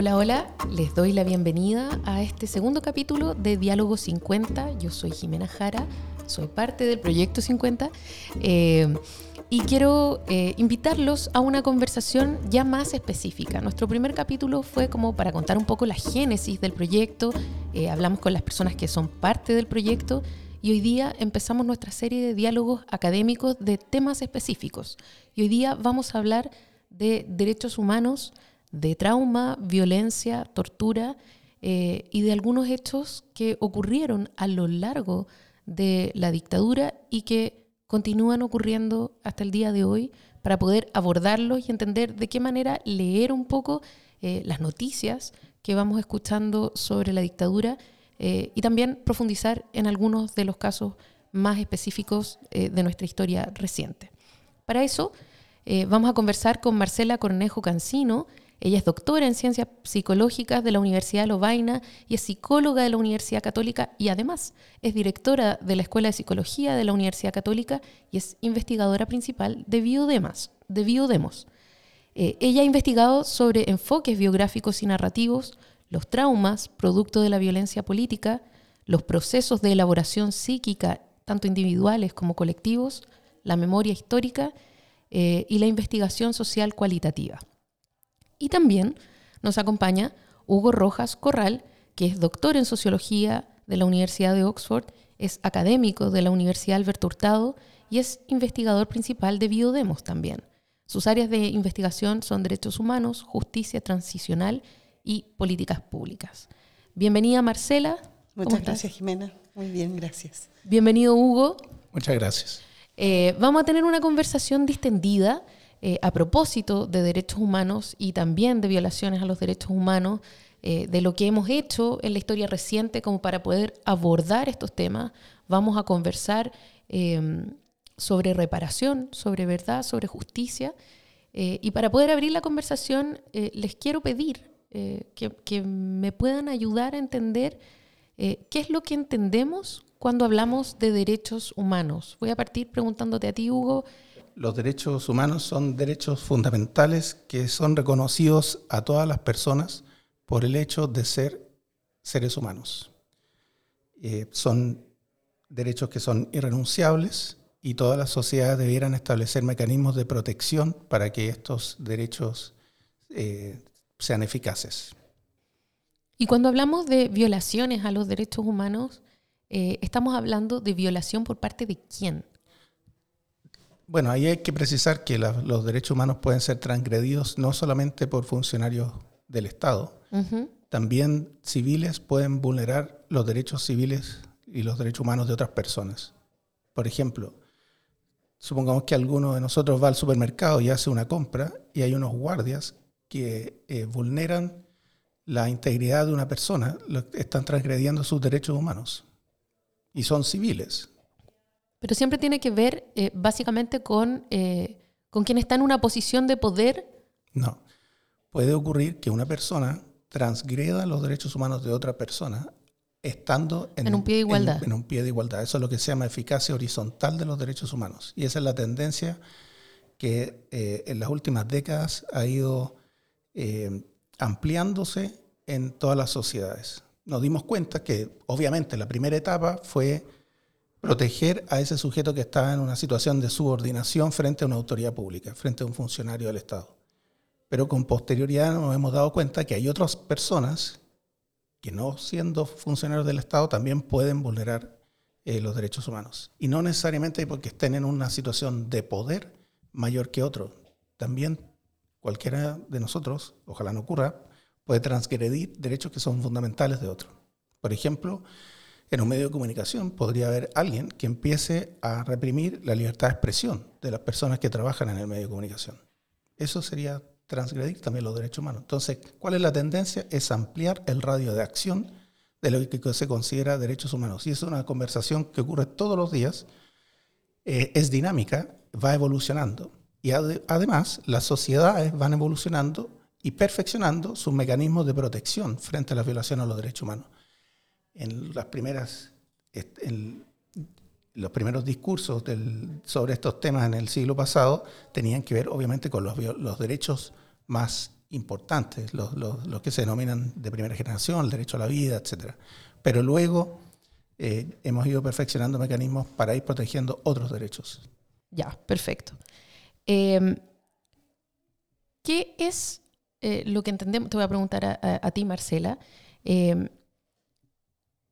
Hola, hola, les doy la bienvenida a este segundo capítulo de Diálogo 50. Yo soy Jimena Jara, soy parte del Proyecto 50 eh, y quiero eh, invitarlos a una conversación ya más específica. Nuestro primer capítulo fue como para contar un poco la génesis del proyecto, eh, hablamos con las personas que son parte del proyecto y hoy día empezamos nuestra serie de diálogos académicos de temas específicos. Y hoy día vamos a hablar de derechos humanos, de trauma, violencia, tortura eh, y de algunos hechos que ocurrieron a lo largo de la dictadura y que continúan ocurriendo hasta el día de hoy para poder abordarlos y entender de qué manera leer un poco eh, las noticias que vamos escuchando sobre la dictadura eh, y también profundizar en algunos de los casos más específicos de nuestra historia reciente. Para eso vamos a conversar con Marcela Cornejo Cancino, ella es doctora en ciencias psicológicas de la Universidad de Lovaina y es psicóloga de la Universidad Católica y además es directora de la Escuela de Psicología de la Universidad Católica y es investigadora principal de Biodemas, de Biodemos. Eh, ella ha investigado sobre enfoques biográficos y narrativos, los traumas producto de la violencia política, los procesos de elaboración psíquica, tanto individuales como colectivos, la memoria histórica eh, y la investigación social cualitativa. Y también nos acompaña Hugo Rojas Corral, que es doctor en sociología de la Universidad de Oxford, es académico de la Universidad Alberto Hurtado y es investigador principal de Biodemos también. Sus áreas de investigación son derechos humanos, justicia transicional y políticas públicas. Bienvenida Marcela. Muchas gracias Jimena. Muy bien, gracias. Bienvenido Hugo. Muchas gracias. Eh, vamos a tener una conversación distendida eh, a propósito de derechos humanos y también de violaciones a los derechos humanos, eh, de lo que hemos hecho en la historia reciente como para poder abordar estos temas. Vamos a conversar em, sobre reparación, sobre verdad, sobre justicia. Eh, y para poder abrir la conversación, les quiero pedir que, que, me puedan ayudar a entender qué es lo que entendemos cuando hablamos de derechos humanos. Voy a partir preguntándote a ti, Hugo, los derechos humanos son derechos fundamentales que son reconocidos a todas las personas por el hecho de ser seres humanos. Eh, son derechos que son irrenunciables y todas las sociedades debieran establecer mecanismos de protección para que estos derechos eh, sean eficaces. Y cuando hablamos de violaciones a los derechos humanos, eh, estamos hablando de violación por parte de quién? Bueno, ahí hay que precisar que los derechos humanos pueden ser transgredidos no solamente por funcionarios del Estado, también civiles pueden vulnerar los derechos civiles y los derechos humanos de otras personas. Por ejemplo, supongamos que alguno de nosotros va al supermercado y hace una compra y hay unos guardias que eh, vulneran la integridad de una persona, están transgrediendo sus derechos humanos y son civiles. Pero siempre tiene que ver eh, básicamente con, eh, con quien está en una posición de poder. No. Puede ocurrir que una persona transgreda los derechos humanos de otra persona estando en, un pie de igualdad. En, un pie de igualdad. Eso es lo que se llama eficacia horizontal de los derechos humanos. Y esa es la tendencia que eh, en las últimas décadas ha ido ampliándose en todas las sociedades. Nos dimos cuenta que obviamente la primera etapa fue proteger a ese sujeto que está en una situación de subordinación frente a una autoridad pública, frente a un funcionario del Estado. Pero con posterioridad nos hemos dado cuenta que hay otras personas que no siendo funcionarios del Estado también pueden vulnerar eh, los derechos humanos. Y no necesariamente porque estén en una situación de poder mayor que otro. También cualquiera de nosotros, ojalá no ocurra, puede transgredir derechos que son fundamentales de otro. Por ejemplo, en un medio de comunicación podría haber alguien que empiece a reprimir la libertad de expresión de las personas que trabajan en el medio de comunicación. Eso sería transgredir también los derechos humanos. Entonces, ¿cuál es la tendencia? Es ampliar el radio de acción de lo que se considera derechos humanos. Y es una conversación que ocurre todos los días, eh, es dinámica, va evolucionando. Y además, las sociedades van evolucionando y perfeccionando sus mecanismos de protección frente a la violación a los derechos humanos en las primeras, los primeros discursos sobre estos temas en el siglo pasado tenían que ver obviamente con los, los derechos más importantes, los, que se denominan de primera generación, el derecho a la vida, etc. Pero luego eh, hemos ido perfeccionando mecanismos para ir protegiendo otros derechos. Ya, perfecto. Em, ¿Qué es eh, lo que entendemos? Te voy a preguntar a, ti, Marcela. Em,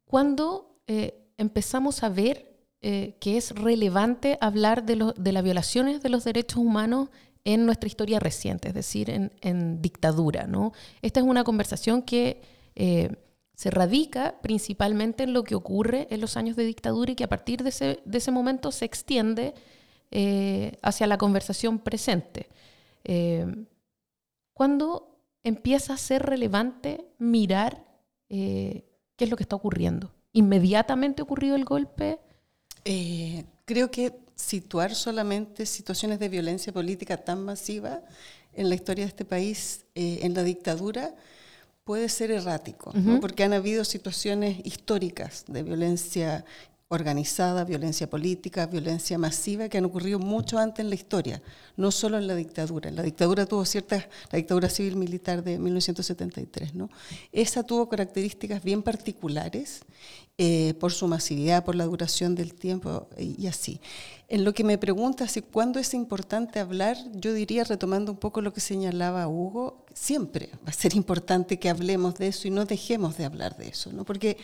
¿Cuándo eh, empezamos a ver que es relevante hablar de, de las violaciones de los derechos humanos en nuestra historia reciente, es decir, en, dictadura. Esta es una conversación que eh, se radica principalmente en lo que ocurre en los años de dictadura y que a partir de ese, momento se extiende eh, hacia la conversación presente. Eh, ¿Cuándo empieza a ser relevante mirar qué es lo que está ocurriendo? ¿Inmediatamente ocurrió el golpe? creo que situar solamente situaciones de violencia política tan masiva en la historia de este país, eh, en la dictadura, puede ser errático, porque han habido situaciones históricas de violencia organizada, violencia política, violencia masiva que han ocurrido mucho antes en la historia, no solo en la dictadura. La dictadura tuvo ciertas, la dictadura civil militar de 1973, ¿no? Esa tuvo características bien particulares eh, por su masividad, por la duración del tiempo y, así. En lo que me pregunta si cuándo es importante hablar, yo diría, retomando un poco lo que señalaba Hugo, siempre va a ser importante que hablemos de eso y no dejemos de hablar de eso, ¿no? Porque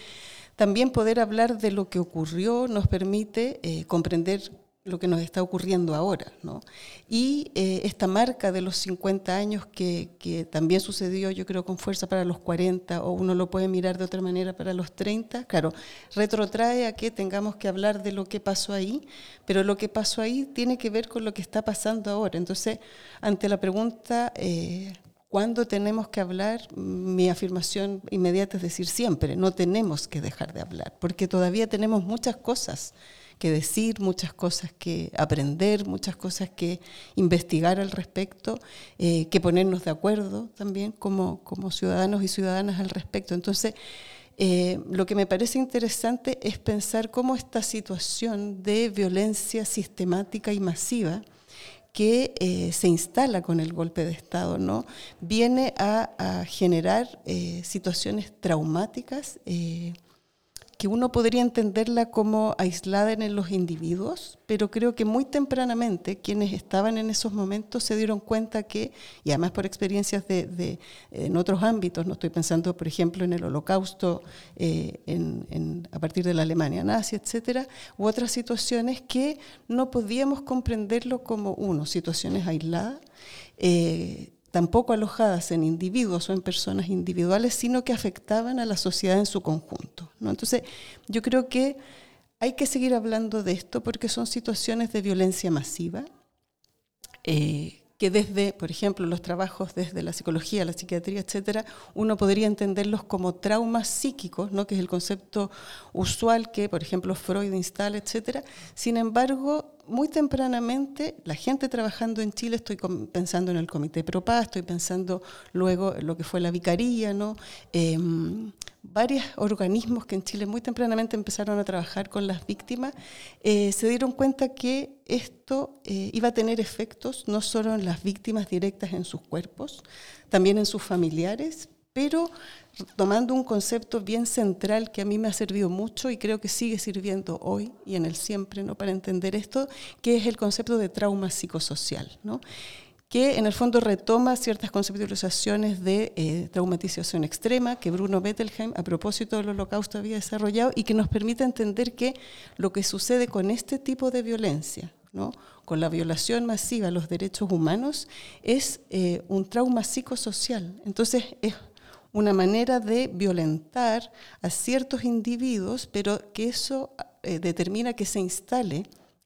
también poder hablar de lo que ocurrió nos permite eh, comprender lo que nos está ocurriendo ahora. ¿no? Y eh, esta marca de los 50 años que, también sucedió, yo creo, con fuerza para los 40, o uno lo puede mirar de otra manera para los 30, claro, retrotrae a que tengamos que hablar de lo que pasó ahí, pero lo que pasó ahí tiene que ver con lo que está pasando ahora. Entonces, ante la pregunta... Eh, cuando tenemos que hablar? Mi afirmación inmediata es decir siempre, no tenemos que dejar de hablar, porque todavía tenemos muchas cosas que decir, muchas cosas que aprender, muchas cosas que investigar al respecto, eh, que ponernos de acuerdo también como, como ciudadanos y ciudadanas al respecto. Entonces, eh, lo que me parece interesante es pensar cómo esta situación de violencia sistemática y masiva, que eh, se instala con el golpe de Estado, ¿no? Viene a, generar eh, situaciones traumáticas eh, que uno podría entenderla como aislada en los individuos, pero creo que muy tempranamente quienes estaban en esos momentos se dieron cuenta que, y además por experiencias de, en otros ámbitos, no estoy pensando por ejemplo en el holocausto eh, en, a partir de la Alemania nazi, etcétera, u otras situaciones que no podíamos comprenderlo como uno, situaciones aisladas. Eh, tampoco alojadas en individuos o en personas individuales, sino que afectaban a la sociedad en su conjunto. ¿no? Entonces, yo creo que hay que seguir hablando de esto porque son situaciones de violencia masiva, eh, que desde, por ejemplo, los trabajos desde la psicología, la psiquiatría, etcétera, uno podría entenderlos como traumas psíquicos, ¿no? que es el concepto usual que, por ejemplo, Freud instala, etcétera. Sin embargo, muy tempranamente, la gente trabajando en Chile, estoy pensando en el Comité ProPaz, estoy pensando luego en lo que fue la Vicaría, ¿no? Em, varios organismos que en Chile muy tempranamente empezaron a trabajar con las víctimas, eh, se dieron cuenta que esto eh, iba a tener efectos no solo en las víctimas directas en sus cuerpos, también en sus familiares, pero tomando un concepto bien central que a mí me ha servido mucho y creo que sigue sirviendo hoy y en el siempre ¿no? para entender esto, que es el concepto de trauma psicosocial. ¿no? que en el fondo retoma ciertas conceptualizaciones de eh, traumatización extrema que Bruno Bettelheim, a propósito del holocausto, había desarrollado y que nos permite entender que lo que sucede con este tipo de violencia, ¿no? con la violación masiva a los derechos humanos, es eh, un trauma psicosocial. Entonces, es una manera de violentar a ciertos individuos, pero que eso eh, determina que se instale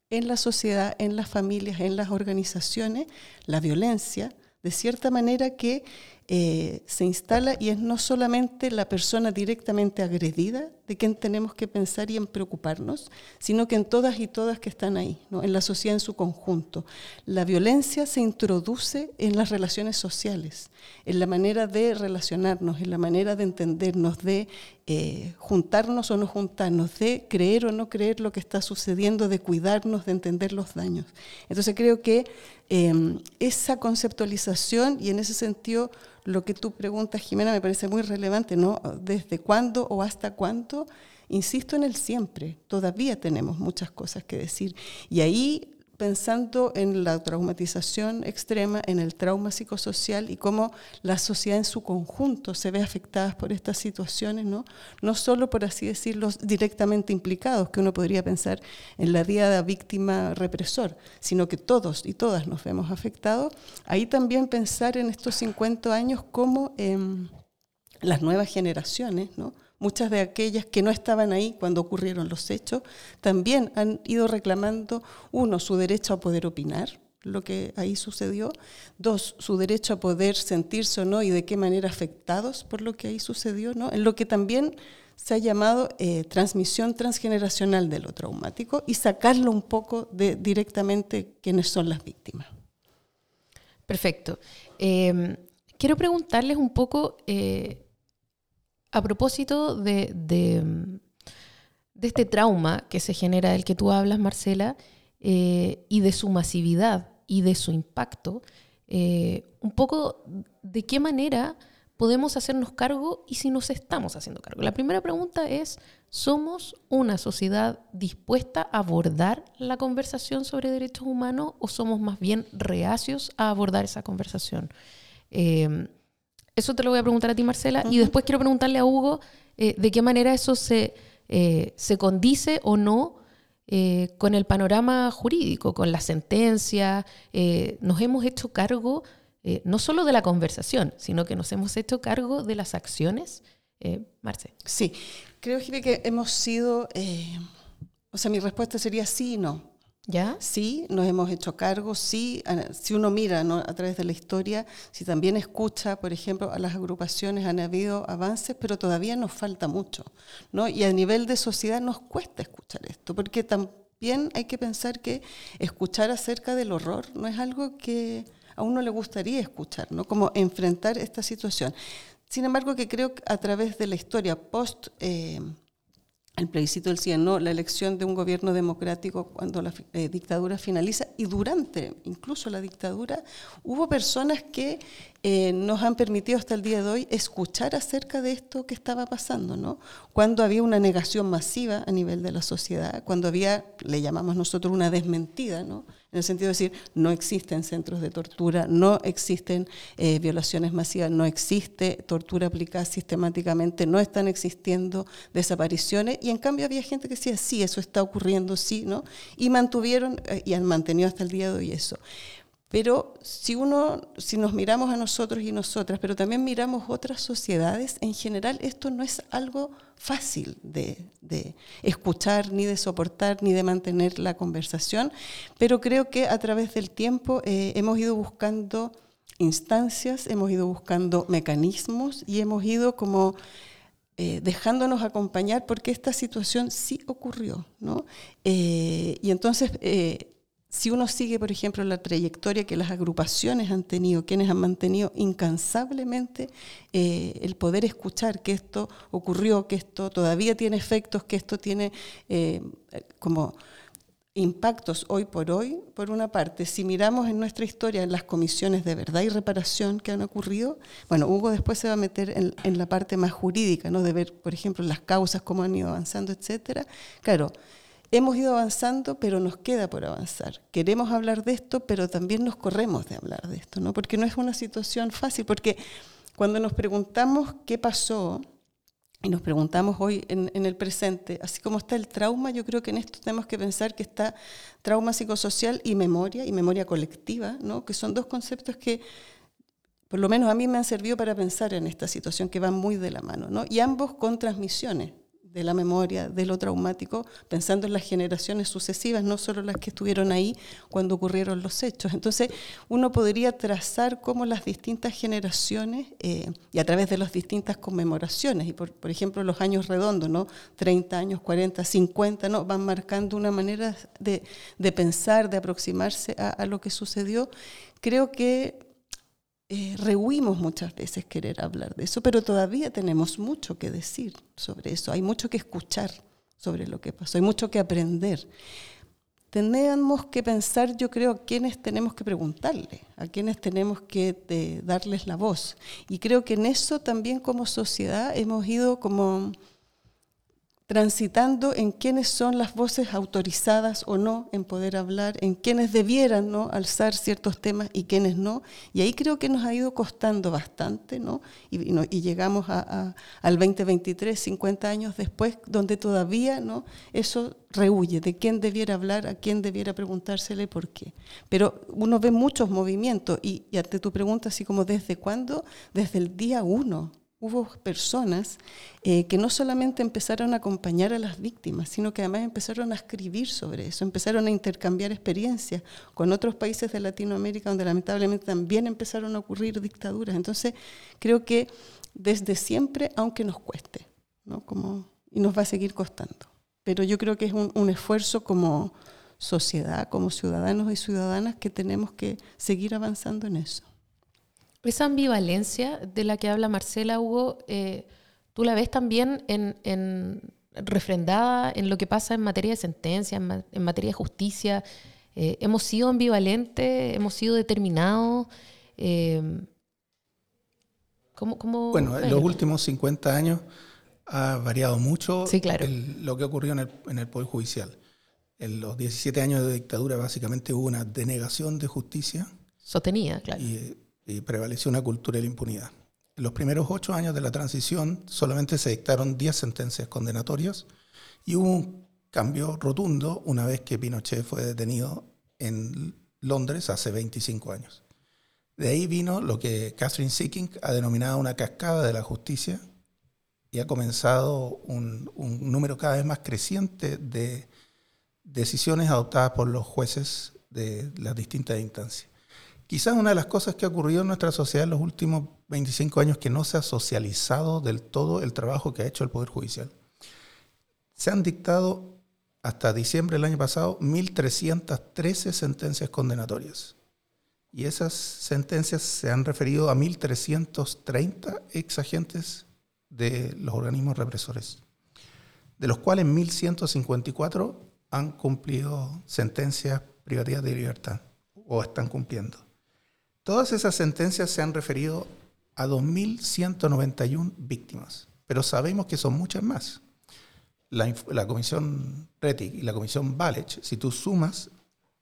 en la sociedad, en las familias, en las organizaciones, la violencia, de cierta manera que eh, se instala y es no solamente la persona directamente agredida de quien tenemos que pensar y en preocuparnos, sino que en todas y todas que están ahí, ¿no? en la sociedad en su conjunto. La violencia se introduce en las relaciones sociales, en la manera de relacionarnos, en la manera de entendernos, de eh, juntarnos o no juntarnos, de creer o no creer lo que está sucediendo, de cuidarnos, de entender los daños. Entonces creo que em, esa conceptualización y en ese sentido lo que tú preguntas, Jimena, me parece muy relevante, ¿no? ¿Desde cuándo o hasta cuánto? Insisto en el siempre, todavía tenemos muchas cosas que decir. Y ahí pensando en la traumatización extrema, en el trauma psicosocial y cómo la sociedad en su conjunto se ve afectada por estas situaciones, ¿no? No solo, por así decirlo, directamente implicados, que uno podría pensar en la de víctima-represor, sino que todos y todas nos vemos afectados. Ahí también pensar en estos 50 años como em, las nuevas generaciones, ¿no? Muchas de aquellas que no estaban ahí cuando ocurrieron los hechos, también han ido reclamando, uno, su derecho a poder opinar, lo que ahí sucedió, dos, su derecho a poder sentirse o no y de qué manera afectados por lo que ahí sucedió, ¿no? en lo que también se ha llamado eh, transmisión transgeneracional de lo traumático y sacarlo un poco de directamente quiénes son las víctimas. Perfecto. Eh, quiero preguntarles un poco... Eh, a propósito de, de, este trauma que se genera del que tú hablas, Marcela, eh, y de su masividad y de su impacto, eh, un poco de qué manera podemos hacernos cargo y si nos estamos haciendo cargo. La primera pregunta es, ¿somos una sociedad dispuesta a abordar la conversación sobre derechos humanos o somos más bien reacios a abordar esa conversación? Eh, eso te lo voy a preguntar a ti, Marcela. Y después quiero preguntarle a Hugo eh, de qué manera eso se, eh, se condice o no eh, con el panorama jurídico, con la sentencia. nos hemos hecho cargo no solo de la conversación, sino que nos hemos hecho cargo de las acciones. Marce. Sí, creo que hemos sido, o sea, mi respuesta sería sí y no. Sí, nos hemos hecho cargo, sí, si uno mira a través de la historia, si también escucha, por ejemplo, a las agrupaciones, han habido avances, pero todavía nos falta mucho. ¿no? Y a nivel de sociedad nos cuesta escuchar esto, porque también hay que pensar que escuchar acerca del horror no es algo que a uno le gustaría escuchar, ¿no? como enfrentar esta situación. Sin embargo, que creo que a través de la historia post... Eh, el plebiscito del 100, ¿no? la elección de un gobierno democrático cuando la eh, dictadura finaliza y durante incluso la dictadura hubo personas que eh, nos han permitido hasta el día de hoy escuchar acerca de esto que estaba pasando, ¿no? Cuando había una negación masiva a nivel de la sociedad, cuando había, le llamamos nosotros una desmentida, ¿no? En el sentido de decir, no existen centros de tortura, no existen eh, violaciones masivas, no existe tortura aplicada sistemáticamente, no están existiendo desapariciones, y en cambio había gente que decía, sí, eso está ocurriendo, sí, ¿no? Y mantuvieron eh, y han mantenido hasta el día de hoy eso. Pero si uno, si nos miramos a nosotros y nosotras, pero también miramos otras sociedades, en general esto no es algo fácil de, escuchar, ni de soportar, ni de mantener la conversación, pero creo que a través del tiempo eh, hemos ido buscando instancias, hemos ido buscando mecanismos y hemos ido como eh, dejándonos acompañar porque esta situación sí ocurrió, ¿no? Eh, y entonces si uno sigue, por ejemplo, la trayectoria que las agrupaciones han tenido, quienes han mantenido incansablemente eh, el poder escuchar que esto ocurrió, que esto todavía tiene efectos, que esto tiene eh, como impactos hoy por hoy, por una parte, si miramos en nuestra historia en las comisiones de verdad y reparación que han ocurrido, bueno, Hugo después se va a meter en, en la parte más jurídica, ¿no? de ver, por ejemplo, las causas, cómo han ido avanzando, etcétera. Claro, hemos ido avanzando, pero nos queda por avanzar. Queremos hablar de esto, pero también nos corremos de hablar de esto, ¿no? Porque no es una situación fácil, porque cuando nos preguntamos qué pasó, y nos preguntamos hoy en, el presente, así como está el trauma, yo creo que en esto tenemos que pensar que está trauma psicosocial y memoria, y memoria colectiva, ¿no? que son dos conceptos que por lo menos a mí me han servido para pensar en esta situación que van muy de la mano, ¿no? y ambos con transmisiones de la memoria, de lo traumático, pensando en las generaciones sucesivas, no solo las que estuvieron ahí cuando ocurrieron los hechos. Entonces, uno podría trazar cómo las distintas generaciones, eh, y a través de las distintas conmemoraciones, y por, ejemplo los años redondos, ¿no? 30 años, 40, 50, ¿no? van marcando una manera de, pensar, de aproximarse a lo que sucedió. Creo que eh, rehuimos muchas veces querer hablar de eso, pero todavía tenemos mucho que decir sobre eso, hay mucho que escuchar sobre lo que pasó, hay mucho que aprender. tenemos que pensar, yo creo, a quiénes tenemos que preguntarle, a quiénes tenemos que darles la voz. Y creo que en eso también como sociedad hemos ido como transitando en quiénes son las voces autorizadas o no en poder hablar, en quiénes debieran ¿no? alzar ciertos temas y quiénes no. Y ahí creo que nos ha ido costando bastante, ¿no? Y, llegamos a, al 2023, 50 años después, donde todavía ¿no? eso rehuye de quién debiera hablar, a quién debiera preguntársele por qué. Pero uno ve muchos movimientos y, y ante tu pregunta, así como desde cuándo, desde el día uno hubo personas eh, que no solamente empezaron a acompañar a las víctimas, sino que además empezaron a escribir sobre eso, empezaron a intercambiar experiencias con otros países de Latinoamérica donde lamentablemente también empezaron a ocurrir dictaduras. Entonces, creo que desde siempre, aunque nos cueste, ¿no? y nos va a seguir costando. Pero yo creo que es un esfuerzo como sociedad, como ciudadanos y ciudadanas, que tenemos que seguir avanzando en eso. Esa ambivalencia de la que habla Marcela Hugo, eh, tú la ves también en, refrendada en lo que pasa en materia de sentencia, en, materia de justicia. Eh, hemos sido ambivalentes, hemos sido determinados. Eh, ¿cómo, bueno, en los últimos 50 años ha variado mucho lo que ocurrió en el, en el Poder Judicial. En los 17 años de dictadura básicamente hubo una denegación de justicia. Sostenida, claro y prevaleció una cultura de la impunidad. En los primeros ocho años de la transición solamente se dictaron diez sentencias condenatorias y hubo un cambio rotundo una vez que Pinochet fue detenido en Londres hace 25 años. De ahí vino lo que Catherine Seeking ha denominado una cascada de la justicia y ha comenzado un, un número cada vez más creciente de decisiones adoptadas por los jueces de las distintas instancias. Quizás una de las cosas que ha ocurrido en nuestra sociedad en los últimos 25 años que no se ha socializado del todo el trabajo que ha hecho el Poder Judicial. Se han dictado hasta diciembre del año pasado 1.313 sentencias condenatorias. Y esas sentencias se han referido a 1.330 ex agentes de los organismos represores, de los cuales 1.154 han cumplido sentencias privativas de libertad o están cumpliendo. Todas esas sentencias se han referido a 2.191 víctimas, pero sabemos que son muchas más. La, comisión RETIC y la comisión Valech, si tú sumas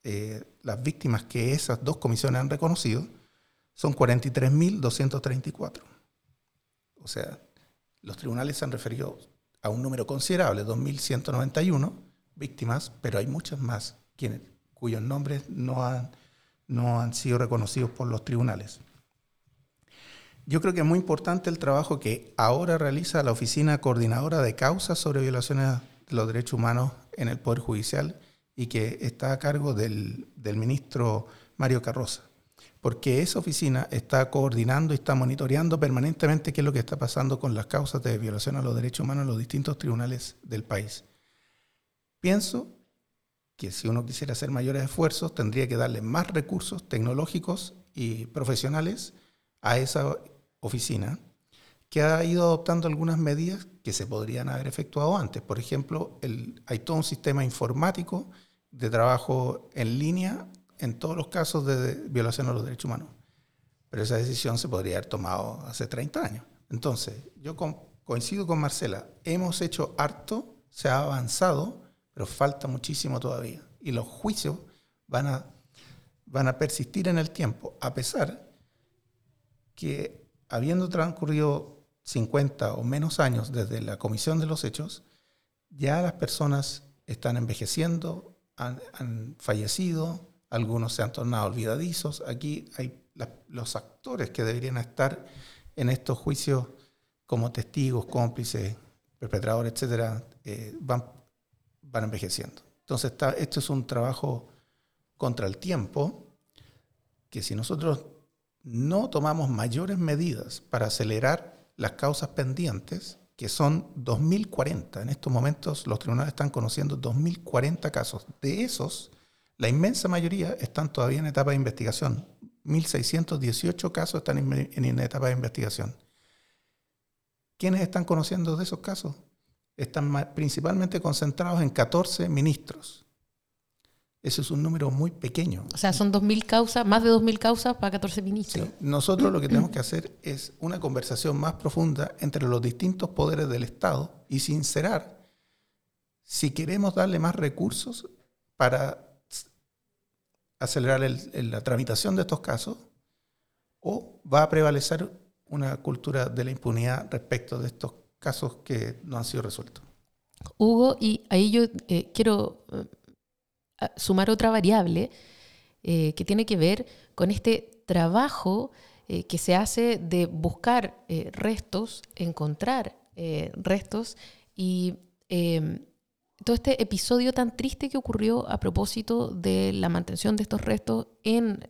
eh, las víctimas que esas dos comisiones han reconocido, son 43.234. O sea, los tribunales se han referido a un número considerable, 2.191 víctimas, pero hay muchas más quienes, cuyos nombres no han no han sido reconocidos por los tribunales. Yo creo que es muy importante el trabajo que ahora realiza la Oficina Coordinadora de Causas sobre Violaciones de los Derechos Humanos en el Poder Judicial y que está a cargo del, ministro Mario Carroza, porque esa oficina está coordinando y está monitoreando permanentemente qué es lo que está pasando con las causas de violación a los derechos humanos en los distintos tribunales del país. Pienso que si uno quisiera hacer mayores esfuerzos, tendría que darle más recursos tecnológicos y profesionales a esa oficina, que ha ido adoptando algunas medidas que se podrían haber efectuado antes. Por ejemplo, hay todo un sistema informático de trabajo en línea en todos los casos de violación a los derechos humanos. Pero esa decisión se podría haber tomado hace 30 años. Entonces, yo coincido con Marcela, hemos hecho harto, se ha avanzado, pero falta muchísimo todavía. Y los juicios van a, van a persistir en el tiempo, a pesar que habiendo transcurrido 50 o menos años desde la comisión de los hechos, ya las personas están envejeciendo, han, fallecido, algunos se han tornado olvidadizos. Aquí hay los actores que deberían estar en estos juicios como testigos, cómplices, perpetradores, etcétera, eh, van van envejeciendo. Entonces, esto es un trabajo contra el tiempo que si nosotros no tomamos mayores medidas para acelerar las causas pendientes, que son 2.040, en estos momentos los tribunales están conociendo 2.040 casos. De esos, la inmensa mayoría están todavía en etapa de investigación. 1.618 casos están en etapa de investigación. ¿Quiénes están conociendo de esos casos? Están principalmente concentrados en 14 ministros. Ese es un número muy pequeño. O sea, son 2.000 causas, más de 2.000 causas para 14 ministros. Nosotros lo que tenemos que hacer es una conversación más profunda entre los distintos poderes del Estado y sincerar si queremos darle más recursos para acelerar la tramitación de estos casos o va a prevalecer una cultura de la impunidad respecto de estos casos que no han sido resueltos. Hugo, y ahí yo eh, quiero eh, sumar otra variable eh, que tiene que ver con este trabajo que se hace de buscar restos, encontrar restos y em, todo este episodio tan triste que ocurrió a propósito de la mantención de estos restos en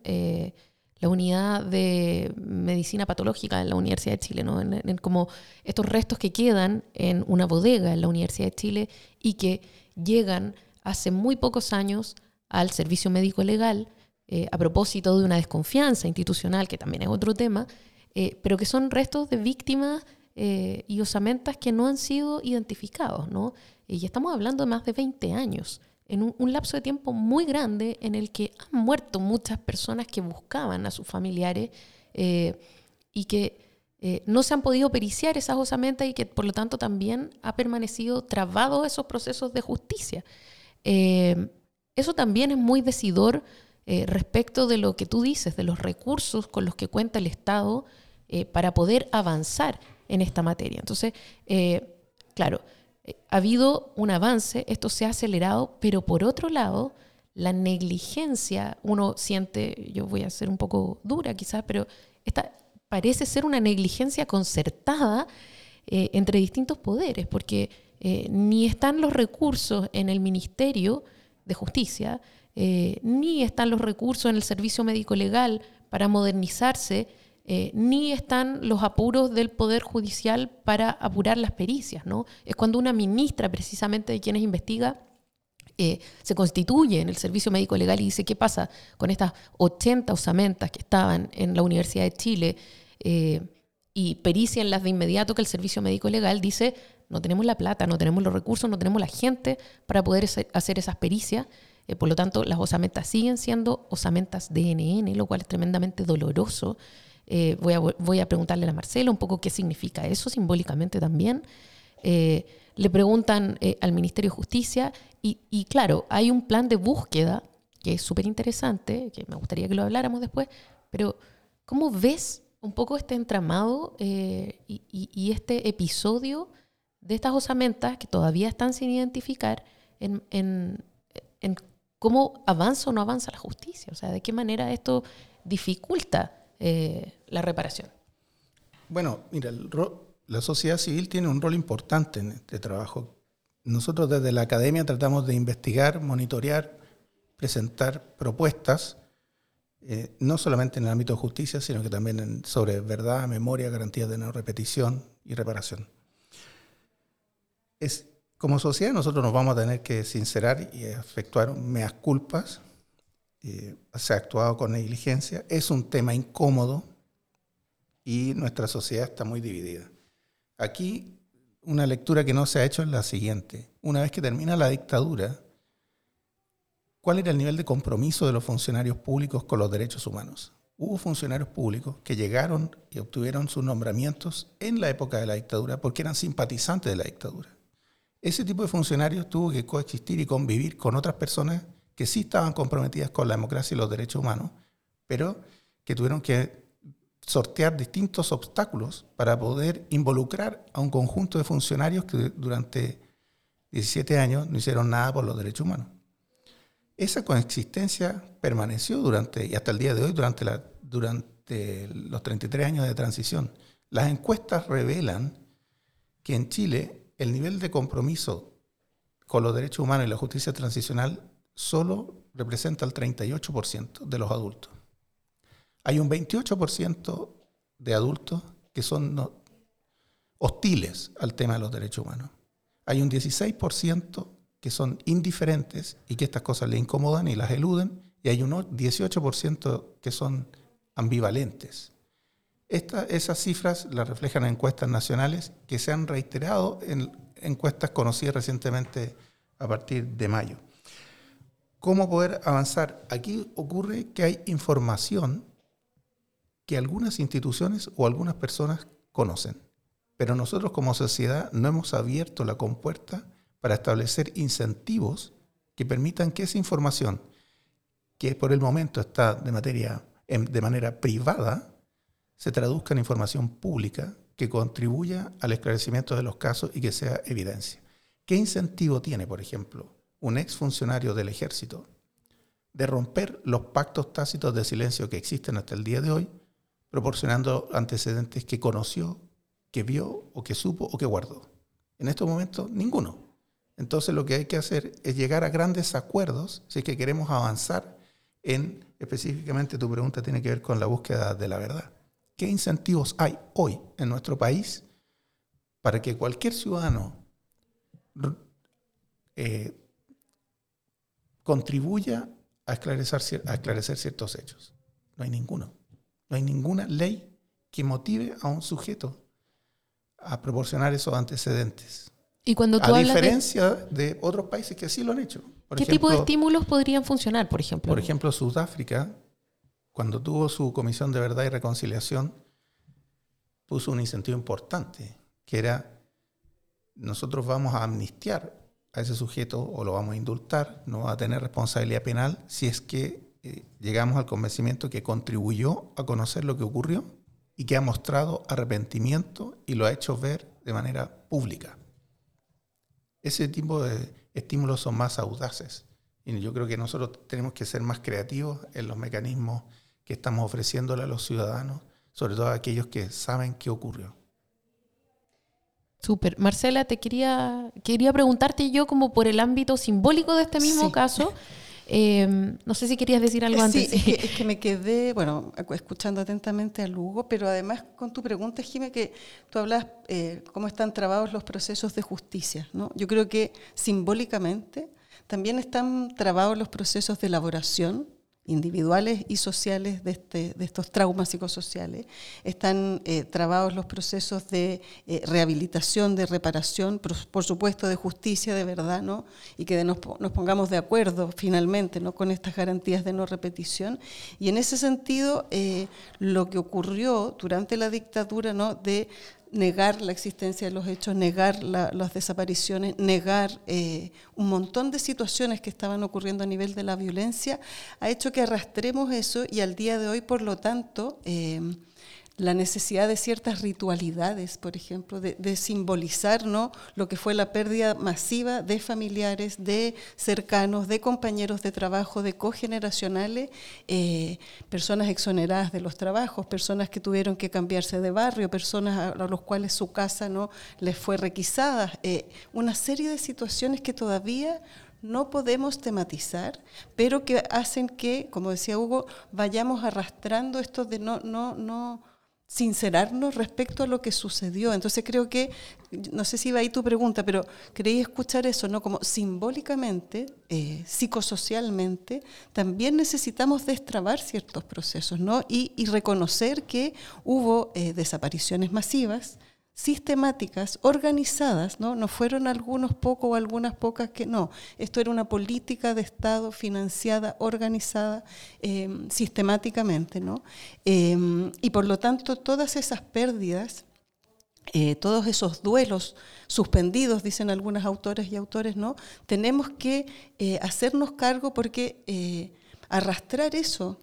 la unidad de medicina patológica en la Universidad de Chile, ¿no? Como estos restos que quedan en una bodega en la Universidad de Chile y que llegan hace muy pocos años al servicio médico legal eh, a propósito de una desconfianza institucional, que también es otro tema, eh, pero que son restos de víctimas eh, y osamentas que no han sido identificados, ¿no? Y estamos hablando de más de 20 años en un, lapso de tiempo muy grande en el que han muerto muchas personas que buscaban a sus familiares eh, y que eh, no se han podido periciar esas osamentas y que por lo tanto también ha permanecido trabado esos procesos de justicia. Eh, eso también es muy decidor respecto de lo que tú dices, de los recursos con los que cuenta el Estado para poder avanzar en esta materia. Entonces, claro, ha habido un avance, esto se ha acelerado, pero por otro lado, la negligencia, uno siente, yo voy a ser un poco dura quizás, pero esta parece ser una negligencia concertada eh, entre distintos poderes, porque eh, ni están los recursos en el Ministerio de Justicia, eh, ni están los recursos en el Servicio Médico Legal para modernizarse eh, ni están los apuros del Poder Judicial para apurar las pericias. ¿no? Es cuando una ministra, precisamente de quienes investiga, eh, se constituye en el Servicio Médico Legal y dice qué pasa con estas 80 osamentas que estaban en la Universidad de Chile eh, y perician las de inmediato que el Servicio Médico Legal dice no tenemos la plata, no tenemos los recursos, no tenemos la gente para poder hacer esas pericias. por lo tanto, las osamentas siguen siendo osamentas DNN, lo cual es tremendamente doloroso. Eh, voy, a, voy, a, preguntarle a Marcela un poco qué significa eso simbólicamente también. Eh, le preguntan eh, al Ministerio de Justicia y, claro, hay un plan de búsqueda que es súper interesante, que me gustaría que lo habláramos después, pero ¿cómo ves un poco este entramado y, este episodio de estas osamentas que todavía están sin identificar en, en, en cómo avanza o no avanza la justicia? O sea, ¿de qué manera esto dificulta eh, la reparación? Bueno, mira, la sociedad civil tiene un rol importante en este trabajo. Nosotros desde la academia tratamos de investigar, monitorear, presentar propuestas, eh, no solamente en el ámbito de justicia, sino que también sobre verdad, memoria, garantías de no repetición y reparación. Es, como sociedad nosotros nos vamos a tener que sincerar y efectuar meas culpas eh, se ha actuado con negligencia, es un tema incómodo y nuestra sociedad está muy dividida. Aquí una lectura que no se ha hecho es la siguiente. Una vez que termina la dictadura, ¿cuál era el nivel de compromiso de los funcionarios públicos con los derechos humanos? Hubo funcionarios públicos que llegaron y obtuvieron sus nombramientos en la época de la dictadura porque eran simpatizantes de la dictadura. Ese tipo de funcionarios tuvo que coexistir y convivir con otras personas que sí estaban comprometidas con la democracia y los derechos humanos, pero que tuvieron que sortear distintos obstáculos para poder involucrar a un conjunto de funcionarios que durante 17 años no hicieron nada por los derechos humanos. Esa coexistencia permaneció durante, y hasta el día de hoy, durante, la, durante los 33 años de transición. Las encuestas revelan que en Chile el nivel de compromiso con los derechos humanos y la justicia transicional solo representa el 38% de los adultos. Hay un 28% de adultos que son hostiles al tema de los derechos humanos. Hay un 16% que son indiferentes y que estas cosas le incomodan y las eluden, y hay un 18% que son ambivalentes. esas cifras las reflejan encuestas nacionales que se han reiterado en encuestas conocidas recientemente a partir de mayo. ¿Cómo poder avanzar? Aquí ocurre que hay información que algunas instituciones o algunas personas conocen, pero nosotros como sociedad no hemos abierto la compuerta para establecer incentivos que permitan que esa información, que por el momento está de, materia, de manera privada, se traduzca en información pública que contribuya al esclarecimiento de los casos y que sea evidencia. ¿Qué incentivo tiene, por ejemplo, un exfuncionario del ejército de romper los pactos tácitos de silencio que existen hasta el día de hoy, proporcionando antecedentes que conoció, que vio o que supo o que guardó? En estos momentos, ninguno. Entonces lo que hay que hacer es llegar a grandes acuerdos si es que queremos avanzar en, específicamente tu pregunta tiene que ver con la búsqueda de la verdad. ¿Qué incentivos hay hoy en nuestro país para que cualquier ciudadano eh, contribuya a esclarecer, a esclarecer ciertos hechos? No hay ninguno. No hay ninguna ley que motive a un sujeto a proporcionar esos antecedentes. Y cuando a diferencia de... otros países que sí lo han hecho. ¿Qué tipo de estímulos podrían funcionar, por ejemplo? Por ejemplo, Sudáfrica cuando tuvo su comisión de verdad y reconciliación, puso un incentivo importante, que era, nosotros vamos a amnistiar a ese sujeto o lo vamos a indultar, no va a tener responsabilidad penal si es que eh, llegamos al convencimiento que contribuyó a conocer lo que ocurrió y que ha mostrado arrepentimiento y lo ha hecho ver de manera pública. Ese tipo de estímulos son más audaces y yo creo que nosotros tenemos que ser más creativos en los mecanismos que estamos ofreciéndole a los ciudadanos, sobre todo a aquellos que saben qué ocurrió. Súper. Marcela, te quería, quería preguntarte yo como por el ámbito simbólico de este mismo caso. Em, no sé si querías decir algo antes. Sí, es que, me quedé, bueno, escuchando atentamente a Lugo, pero además con tu pregunta, Jimé, que tú hablas eh, cómo están trabados los procesos de justicia. ¿no? Yo creo que simbólicamente también están trabados los procesos de elaboración individuales y sociales de, este, de estos traumas psicosociales. Están eh, trabados los procesos de eh, rehabilitación, de reparación, por, supuesto de justicia, de verdad, ¿no? y que nos, nos, pongamos de acuerdo finalmente ¿no? con estas garantías de no repetición. Y en ese sentido, eh, lo que ocurrió durante la dictadura ¿no? de negar la existencia de los hechos, negar las desapariciones, negar eh, un montón de situaciones que estaban ocurriendo a nivel de la violencia, ha hecho que arrastremos eso y al día de hoy, por lo tanto, eh, la necesidad de ciertas ritualidades, por ejemplo, de, simbolizar ¿no? lo que fue la pérdida masiva de familiares, de cercanos, de compañeros de trabajo, de cogeneracionales, eh, personas exoneradas de los trabajos, personas que tuvieron que cambiarse de barrio, personas a, los cuales su casa no les fue requisada, eh, una serie de situaciones que todavía no podemos tematizar, pero que hacen que, como decía Hugo, vayamos arrastrando esto de no, no, no sincerarnos respecto a lo que sucedió. Entonces creo que, no sé si iba ahí tu pregunta, pero creí escuchar eso, ¿no? Como simbólicamente, eh, psicosocialmente, también necesitamos destrabar ciertos procesos, ¿no? Y, reconocer que hubo eh, desapariciones masivas, sistemáticas, organizadas, ¿no? No fueron algunos pocos o algunas pocas que no. Esto era una política de Estado financiada, organizada em, sistemáticamente, ¿no? Em, y por lo tanto, todas esas pérdidas, eh, todos esos duelos suspendidos, dicen algunas autores y autores, ¿no? Tenemos que eh, hacernos cargo porque eh, arrastrar eso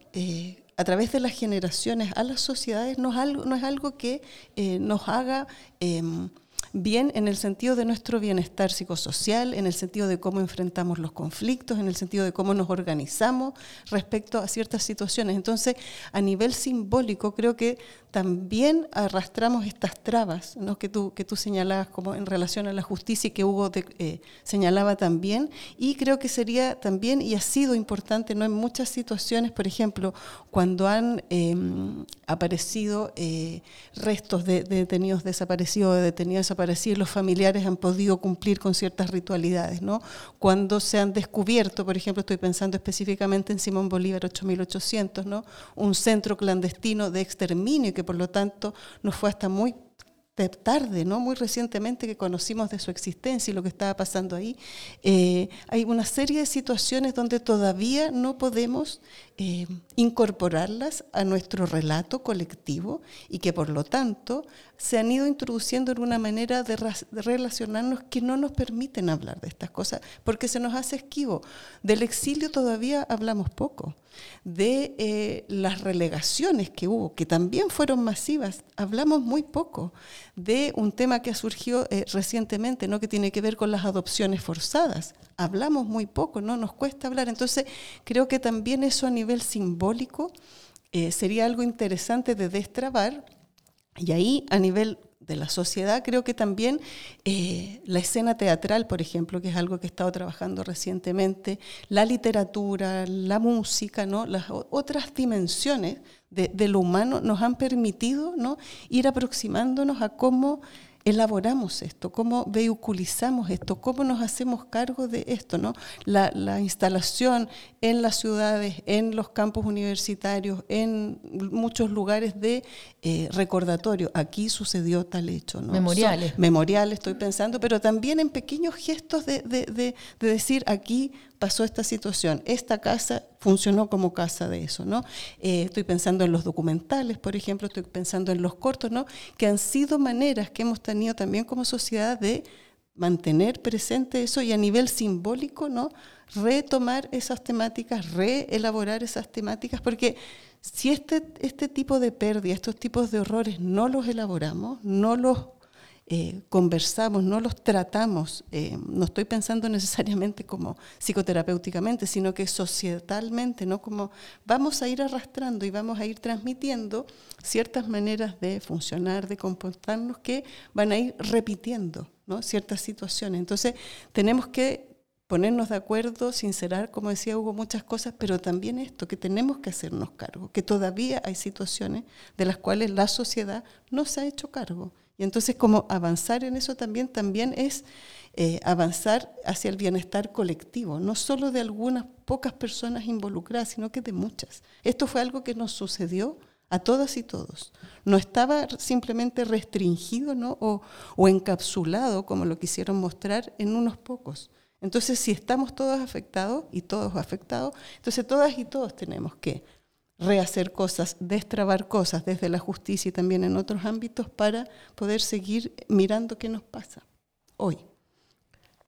a través de las generaciones a las sociedades no es algo, no es algo que eh, nos haga em, bien en el sentido de nuestro bienestar psicosocial, en el sentido de cómo enfrentamos los conflictos, en el sentido de cómo nos organizamos respecto a ciertas situaciones. Entonces, a nivel simbólico, creo que también arrastramos estas trabas ¿no? que, tú, que tú señalabas como en relación a la justicia y que Hugo eh, señalaba también. Y creo que sería también, y ha sido importante ¿no? en muchas situaciones, por ejemplo, cuando han em, aparecido eh, restos de, detenidos desaparecidos, de detenidos desaparecidos, los familiares han podido cumplir con ciertas ritualidades. ¿no? Cuando se han descubierto, por ejemplo, estoy pensando específicamente en Simón Bolívar 8800, ¿no? un centro clandestino de exterminio que por lo tanto no fue hasta muy tarde, ¿no? muy recientemente que conocimos de su existencia y lo que estaba pasando ahí, eh, hay una serie de situaciones donde todavía no podemos eh, incorporarlas a nuestro relato colectivo y que por lo tanto se han ido introduciendo en una manera de, relacionarnos que no nos permiten hablar de estas cosas, porque se nos hace esquivo. Del exilio todavía hablamos poco, de eh, las relegaciones que hubo, que también fueron masivas, hablamos muy poco de un tema que ha surgido eh, recientemente, ¿no? que tiene que ver con las adopciones forzadas. Hablamos muy poco, ¿no? Nos cuesta hablar. Entonces, creo que también eso a nivel simbólico eh, sería algo interesante de destrabar. Y ahí, a nivel de la sociedad, creo que también eh, la escena teatral, por ejemplo, que es algo que he estado trabajando recientemente, la literatura, la música, ¿no? las otras dimensiones de, lo humano nos han permitido ¿no? ir aproximándonos a cómo elaboramos esto, cómo vehiculizamos esto, cómo nos hacemos cargo de esto, ¿no? La, instalación en las ciudades, en los campos universitarios, en muchos lugares de eh, recordatorio. Aquí sucedió tal hecho, ¿no? Memoriales. memoriales, estoy pensando, pero también en pequeños gestos de, de decir aquí pasó esta situación, esta casa funcionó como casa de eso, ¿no? Eh, estoy pensando en los documentales, por ejemplo, estoy pensando en los cortos, ¿no? Que han sido maneras que hemos tenido también como sociedad de mantener presente eso y a nivel simbólico, ¿no? Retomar esas temáticas, reelaborar esas temáticas, porque si este, este tipo de pérdida, estos tipos de horrores no los elaboramos, no los eh, conversamos, no los tratamos, eh, no estoy pensando necesariamente como psicoterapéuticamente, sino que societalmente, ¿no? Como vamos a ir arrastrando y vamos a ir transmitiendo ciertas maneras de funcionar, de comportarnos que van a ir repitiendo, ¿no? Ciertas situaciones. Entonces, tenemos que ponernos de acuerdo, sincerar, como decía Hugo, muchas cosas, pero también esto, que tenemos que hacernos cargo, que todavía hay situaciones de las cuales la sociedad no se ha hecho cargo y entonces como avanzar en eso también, también es eh, avanzar hacia el bienestar colectivo, no solo de algunas pocas personas involucradas, sino que de muchas. Esto fue algo que nos sucedió a todas y todos. No estaba simplemente restringido ¿no? o, o encapsulado, como lo quisieron mostrar, en unos pocos. Entonces, si estamos todos afectados y todos afectados, entonces todas y todos tenemos que rehacer cosas, destrabar cosas desde la justicia y también en otros ámbitos para poder seguir mirando qué nos pasa hoy.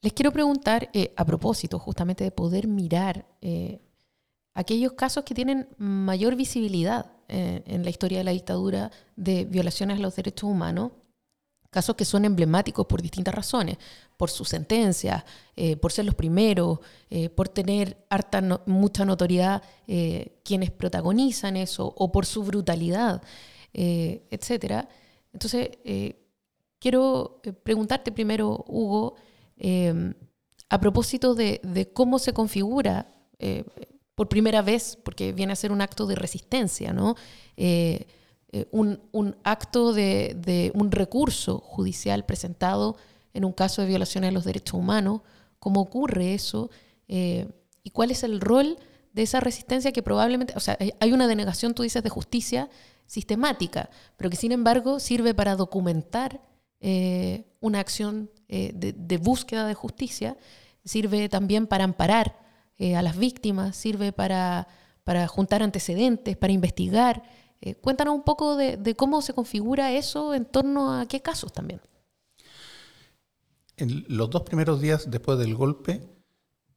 Les quiero preguntar, eh, a propósito justamente de poder mirar eh, aquellos casos que tienen mayor visibilidad eh, en la historia de la dictadura de violaciones a los derechos humanos, casos que son emblemáticos por distintas razones, por su sentencia, eh, por ser los primeros, eh, por tener harta mucha notoriedad eh, quienes protagonizan eso, o por su brutalidad, etc. Entonces, quiero preguntarte primero, Hugo, a propósito de, cómo se configura por primera vez, porque viene a ser un acto de resistencia, ¿no? Un, acto de, un recurso judicial presentado en un caso de violaciones de los derechos humanos, cómo ocurre eso eh, y cuál es el rol de esa resistencia que probablemente, o sea, hay una denegación, tú dices, de justicia sistemática, pero que sin embargo sirve para documentar eh, una acción de, búsqueda de justicia, sirve también para amparar a las víctimas, sirve para, juntar antecedentes, para investigar. Eh, cuéntanos un poco de, cómo se configura eso en torno a qué casos también. En los dos primeros días después del golpe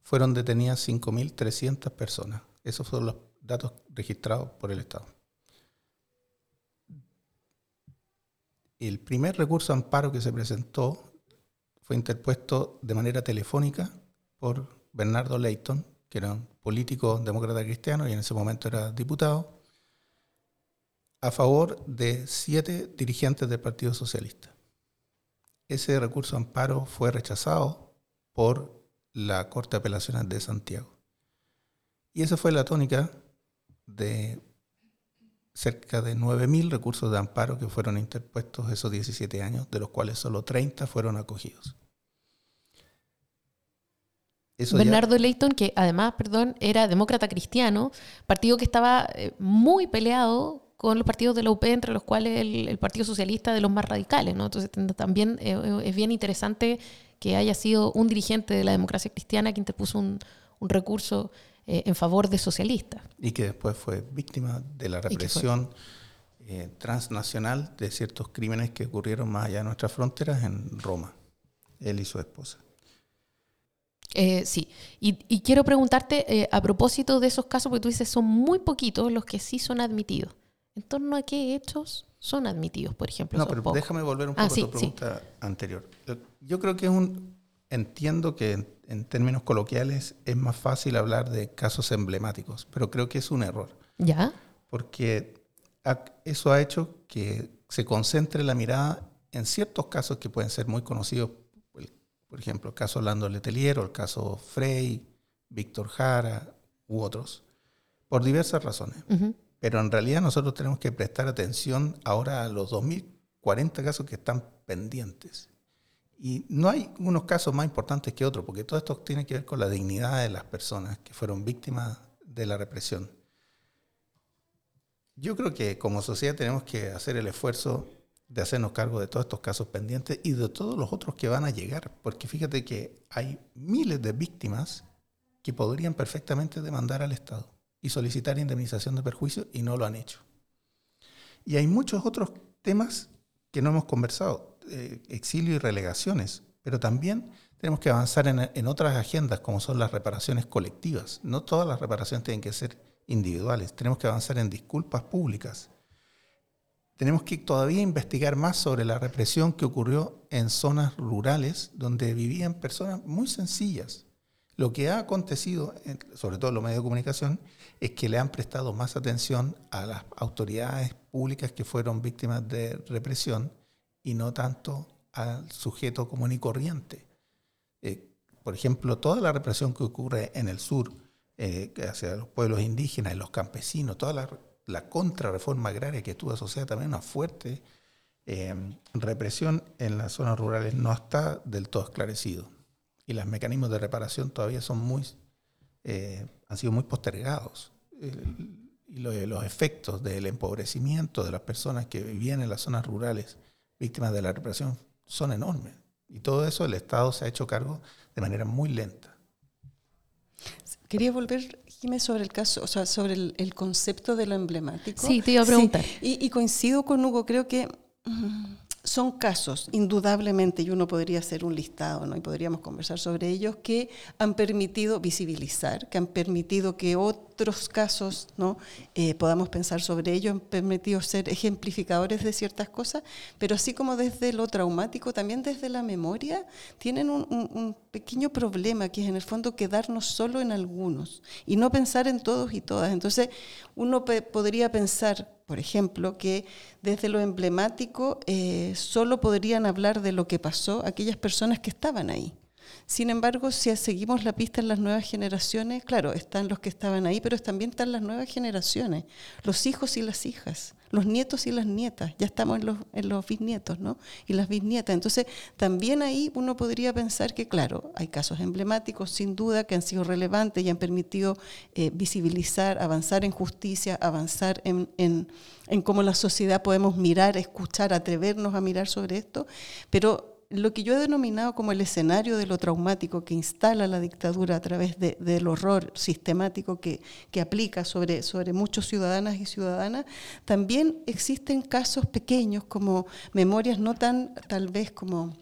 fueron detenidas 5.300 personas. Esos fueron los datos registrados por el Estado. El primer recurso de amparo que se presentó fue interpuesto de manera telefónica por Bernardo Leighton, que era un político demócrata cristiano y en ese momento era diputado, a favor de siete dirigentes del Partido Socialista. Ese recurso de amparo fue rechazado por la Corte de Apelaciones de Santiago. Y esa fue la tónica de cerca de 9.000 recursos de amparo que fueron interpuestos esos 17 años, de los cuales solo 30 fueron acogidos. Bernardo Leighton, que además, perdón, era demócrata cristiano, partido que estaba eh, muy peleado con los partidos de la UP, entre los cuales el, Partido Socialista de los más radicales. ¿no? Entonces también eh, es bien interesante que haya sido un dirigente de la democracia cristiana que interpuso un, recurso eh, en favor de socialistas. Y que después fue víctima de la represión eh, transnacional de ciertos crímenes que ocurrieron más allá de nuestras fronteras en Roma, él y su esposa. sí, y, quiero preguntarte a propósito de esos casos, porque tú dices son muy poquitos los que sí son admitidos. ¿En torno a qué hechos son admitidos, por ejemplo? No, pero déjame volver un ah, poco a tu pregunta anterior. Yo creo que es un. Entiendo que en, términos coloquiales es más fácil hablar de casos emblemáticos, pero creo que es un error. ¿Ya? Porque eso ha hecho que se concentre la mirada en ciertos casos que pueden ser muy conocidos, por ejemplo, el caso Lando Letelier o el caso Frey, Víctor Jara u otros, por diversas razones. Pero en realidad nosotros tenemos que prestar atención ahora a los 2.040 casos que están pendientes. Y no hay unos casos más importantes que otros, porque todo esto tiene que ver con la dignidad de las personas que fueron víctimas de la represión. Yo creo que como sociedad tenemos que hacer el esfuerzo de hacernos cargo de todos estos casos pendientes y de todos los otros que van a llegar, porque fíjate que hay miles de víctimas que podrían perfectamente demandar al Estado y solicitar indemnización de perjuicio y no lo han hecho. Y hay muchos otros temas que no hemos conversado, eh, exilio y relegaciones, pero también tenemos que avanzar en, en, otras agendas como son las reparaciones colectivas. No todas las reparaciones tienen que ser individuales, tenemos que avanzar en disculpas públicas. Tenemos que todavía investigar más sobre la represión que ocurrió en zonas rurales donde vivían personas muy sencillas, lo que ha acontecido, sobre todo en los medios de comunicación, es que le han prestado más atención a las autoridades públicas que fueron víctimas de represión y no tanto al sujeto común y corriente. Eh, por ejemplo, toda la represión que ocurre en el sur, eh, hacia los pueblos indígenas los campesinos, toda la, la contrarreforma agraria que estuvo asociada también a una fuerte eh, represión en las zonas rurales, no está del todo esclarecido y los mecanismos de reparación todavía son muy, eh, han sido muy postergados. y los efectos del empobrecimiento de las personas que vivían en las zonas rurales víctimas de la represión son enormes. Y todo eso el Estado se ha hecho cargo de manera muy lenta. Quería volver, Jiménez, sobre el caso, o sea, sobre el, concepto de lo emblemático. Sí, te iba a preguntar. Y, y, coincido con Hugo, creo que mm, son casos, indudablemente, y uno podría hacer un listado, ¿no? y podríamos conversar sobre ellos, que han permitido visibilizar, que han permitido que otros casos ¿no? Eh, podamos pensar sobre ellos, han permitido ser ejemplificadores de ciertas cosas, pero así como desde lo traumático, también desde la memoria, tienen un, un pequeño problema, que es en el fondo quedarnos solo en algunos y no pensar en todos y todas. Entonces, uno podría pensar por ejemplo, que desde lo emblemático eh, solo podrían hablar de lo que pasó aquellas personas que estaban ahí. Sin embargo, si seguimos la pista en las nuevas generaciones, claro, están los que estaban ahí, pero también están las nuevas generaciones, los hijos y las hijas los nietos y las nietas, ya estamos en los, en los bisnietos, ¿no? Y las bisnietas. Entonces, también ahí uno podría pensar que, claro, hay casos emblemáticos, sin duda, que han sido relevantes y han permitido eh, visibilizar, avanzar en justicia, avanzar en, en, en cómo la sociedad podemos mirar, escuchar, atrevernos a mirar sobre esto, pero lo que yo he denominado como el escenario de lo traumático que instala la dictadura a través del horror sistemático que, aplica sobre, sobre muchos ciudadanas y ciudadanas, también existen casos pequeños como memorias no tan tal vez como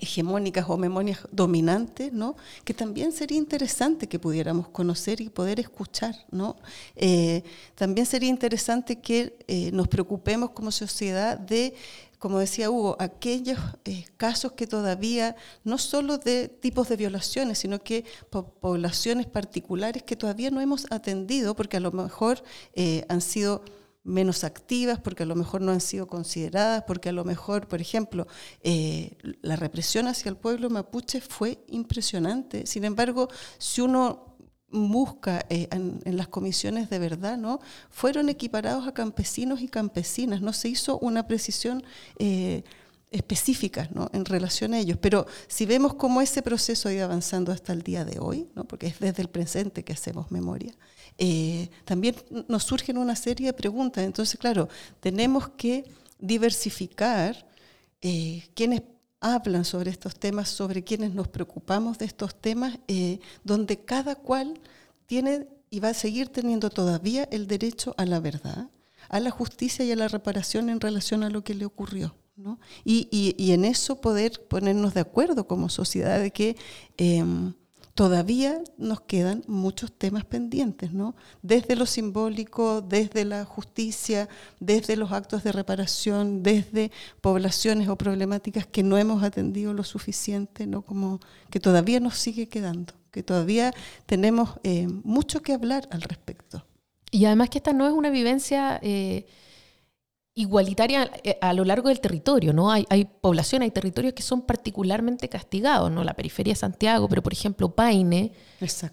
hegemónicas o memorias dominantes, ¿no? que también sería interesante que pudiéramos conocer y poder escuchar. ¿no? Eh, también sería interesante que eh, nos preocupemos como sociedad de como decía Hugo, aquellos eh, casos que todavía, no solo de tipos de violaciones, sino que poblaciones particulares que todavía no hemos atendido porque a lo mejor eh, han sido menos activas, porque a lo mejor no han sido consideradas, porque a lo mejor, por ejemplo, eh, la represión hacia el pueblo mapuche fue impresionante. Sin embargo, si uno busca eh, en, las comisiones de verdad, ¿no? Fueron equiparados a campesinos y campesinas, no se hizo una precisión eh, específica ¿no? en relación a ellos. Pero si vemos cómo ese proceso ha ido avanzando hasta el día de hoy, ¿no? porque es desde el presente que hacemos memoria, eh, también nos surgen una serie de preguntas. Entonces, claro, tenemos que diversificar eh, quienes hablan sobre estos temas, sobre quienes nos preocupamos de estos temas, eh, donde cada cual tiene y va a seguir teniendo todavía el derecho a la verdad, a la justicia y a la reparación en relación a lo que le ocurrió. ¿no? Y, y, en eso poder ponernos de acuerdo como sociedad de que em, todavía nos quedan muchos temas pendientes, ¿no? Desde lo simbólico, desde la justicia, desde los actos de reparación, desde poblaciones o problemáticas que no hemos atendido lo suficiente, ¿no? Como que todavía nos sigue quedando, que todavía tenemos eh, mucho que hablar al respecto. Y además que esta no es una vivencia eh, igualitaria eh, a lo largo del territorio, ¿no? Hay, hay poblaciones, hay territorios que son particularmente castigados, ¿no? La periferia de Santiago, pero por ejemplo Paine,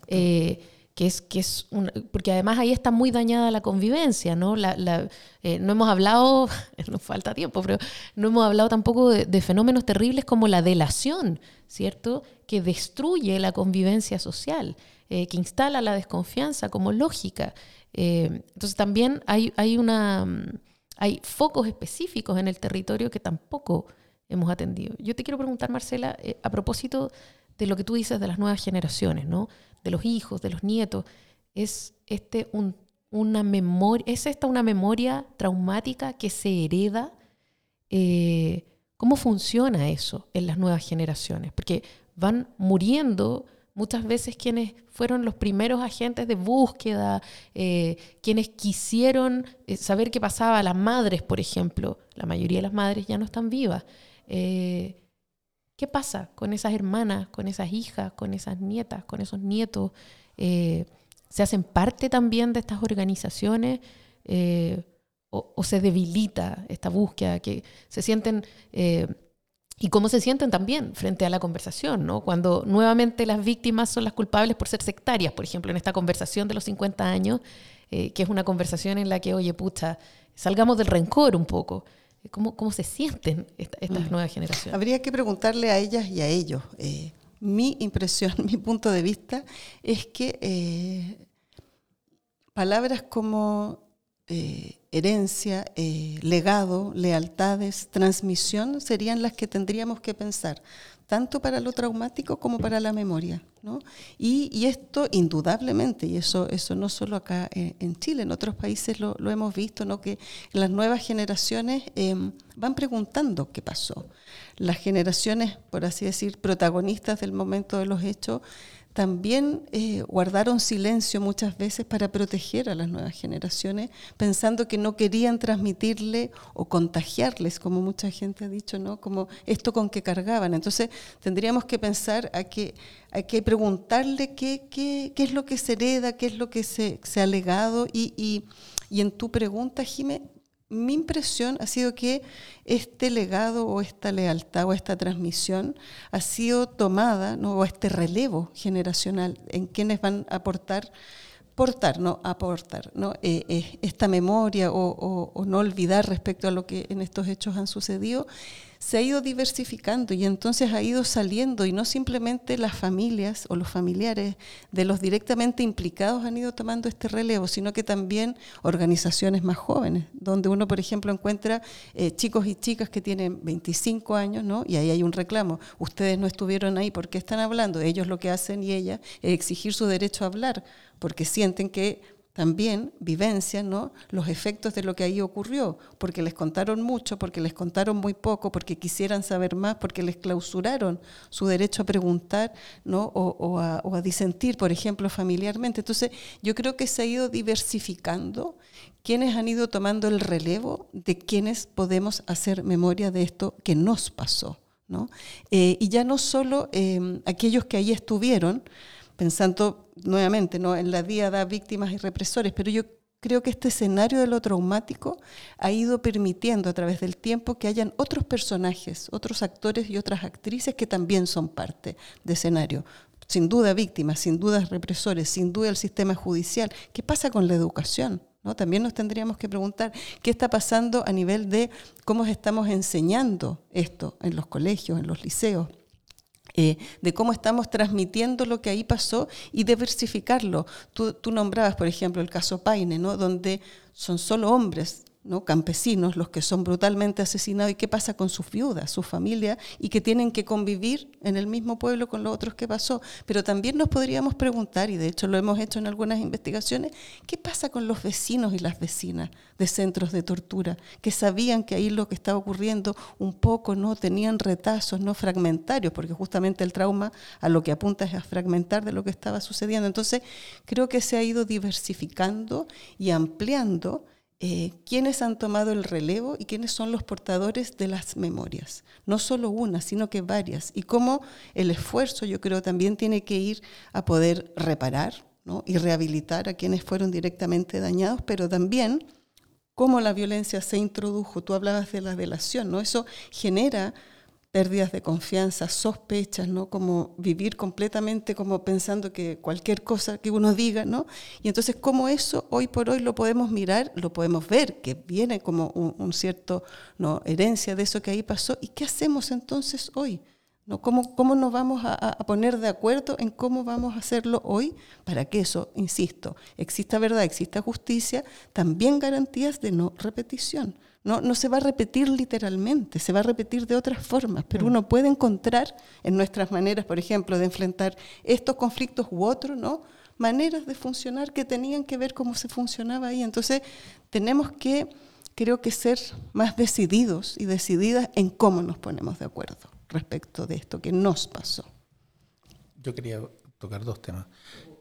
eh, que es, que es porque además ahí está muy dañada la convivencia, ¿no? La, eh, no hemos hablado, nos falta tiempo, pero no hemos hablado tampoco de, fenómenos terribles como la delación, ¿cierto? Que destruye la convivencia social, que instala la desconfianza como lógica. entonces también hay, hay una hay focos específicos en el territorio que tampoco hemos atendido. Yo te quiero preguntar, Marcela, eh, a propósito de lo que tú dices de las nuevas generaciones, ¿no? de los hijos, de los nietos, ¿es, este una memoria, ¿es esta una memoria traumática que se hereda? Eh, ¿Cómo funciona eso en las nuevas generaciones? Porque van muriendo muchas veces quienes fueron los primeros agentes de búsqueda, eh, quienes quisieron eh, saber qué pasaba, las madres, por ejemplo, la mayoría de las madres ya no están vivas. Eh, ¿Qué pasa con esas hermanas, con esas hijas, con esas nietas, con esos nietos? ¿Se hacen parte también de estas organizaciones? O, o, se debilita esta búsqueda? que se sienten y cómo se sienten también frente a la conversación, ¿no? Cuando nuevamente las víctimas son las culpables por ser sectarias, por ejemplo, en esta conversación de los 50 años, eh, que es una conversación en la que, oye, pucha, salgamos del rencor un poco. ¿Cómo, cómo se sienten estas mm. nuevas generaciones? Habría que preguntarle a ellas y a ellos. Eh, mi impresión, mi punto de vista, es que eh, palabras como eh, herencia, eh, legado, lealtades, transmisión serían las que tendríamos que pensar, tanto para lo traumático como para la memoria. Y, esto indudablemente, y eso, eso no solo acá eh, en Chile, en otros países lo, hemos visto, ¿no? que las nuevas generaciones em, van preguntando qué pasó. Las generaciones, por así decir, protagonistas del momento de los hechos, también eh, guardaron silencio muchas veces para proteger a las nuevas generaciones, pensando que no querían transmitirle o contagiarles, como mucha gente ha dicho, ¿no? Como esto con que cargaban. Entonces, tendríamos que pensar a que hay que preguntarle qué, qué, qué, es lo que se hereda, qué es lo que se, se ha legado. Y, y, y en tu pregunta, Jimé, mi impresión ha sido que este legado o esta lealtad o esta transmisión ha sido tomada, ¿no? o este relevo generacional en quienes van a aportar, portar, no aportar, ¿no? Eh, eh, esta memoria o no olvidar respecto a lo que en estos hechos han sucedido, se ha ido diversificando y entonces ha ido saliendo y no simplemente las familias o los familiares de los directamente implicados han ido tomando este relevo, sino que también organizaciones más jóvenes, donde uno, por ejemplo, encuentra eh, chicos y chicas que tienen 25 años, ¿no? Y ahí hay un reclamo. Ustedes no estuvieron ahí, ¿por qué están hablando? Ellos lo que hacen y ellas es exigir su derecho a hablar, porque sienten que también vivencian ¿no? los efectos de lo que ahí ocurrió, porque les contaron mucho, porque les contaron muy poco, porque quisieran saber más, porque les clausuraron su derecho a preguntar ¿no? o, a, disentir, por ejemplo, familiarmente. Entonces, yo creo que se ha ido diversificando quienes han ido tomando el relevo de quienes podemos hacer memoria de esto que nos pasó. ¿no? Eh, y ya no solo eh, aquellos que ahí estuvieron, pensando nuevamente ¿no? en la diada víctimas y represores, pero yo creo que este escenario de lo traumático ha ido permitiendo a través del tiempo que hayan otros personajes, otros actores y otras actrices que también son parte de escenario. Sin duda víctimas, sin duda represores, sin duda el sistema judicial. ¿Qué pasa con la educación? ¿No? También nos tendríamos que preguntar qué está pasando a nivel de cómo estamos enseñando esto en los colegios, en los liceos eh, de cómo estamos transmitiendo lo que ahí pasó y diversificarlo. Tú, tú nombrabas, por ejemplo, el caso Paine, ¿no? donde son solo hombres ¿no? campesinos los que son brutalmente asesinados y qué pasa con sus viudas, su familia, y que tienen que convivir en el mismo pueblo con los otros que pasó. Pero también nos podríamos preguntar, y de hecho lo hemos hecho en algunas investigaciones, ¿qué pasa con los vecinos y las vecinas de centros de tortura, que sabían que ahí lo que estaba ocurriendo un poco no tenían retazos, no fragmentarios, porque justamente el trauma a lo que apunta es a fragmentar de lo que estaba sucediendo. Entonces, creo que se ha ido diversificando y ampliando eh, quiénes han tomado el relevo y quiénes son los portadores de las memorias. No solo una, sino que varias. Y cómo el esfuerzo, yo creo, también tiene que ir a poder reparar y rehabilitar a quienes fueron directamente dañados, pero también cómo la violencia se introdujo. Tú hablabas de la delación, ¿no? Eso genera pérdidas de confianza, sospechas, ¿no? Como vivir completamente como pensando que cualquier cosa que uno diga, ¿no? Y entonces cómo eso hoy por hoy lo podemos mirar, lo podemos ver, que viene como un, cierto, ¿no? Herencia de eso que ahí pasó. ¿Y qué hacemos entonces hoy? ¿No? ¿Cómo, ¿Cómo nos vamos a, poner de acuerdo en cómo vamos a hacerlo hoy para que eso, insisto, exista verdad, exista justicia, también garantías de no repetición? No, no se va a repetir literalmente, se va a repetir de otras formas, pero mm. uno puede encontrar en nuestras maneras, por ejemplo, de enfrentar estos conflictos u otros, ¿no? maneras de funcionar que tenían que ver cómo se funcionaba ahí. Entonces, tenemos que, creo que, ser más decididos y decididas en cómo nos ponemos de acuerdo respecto de esto que nos pasó. Yo quería tocar dos temas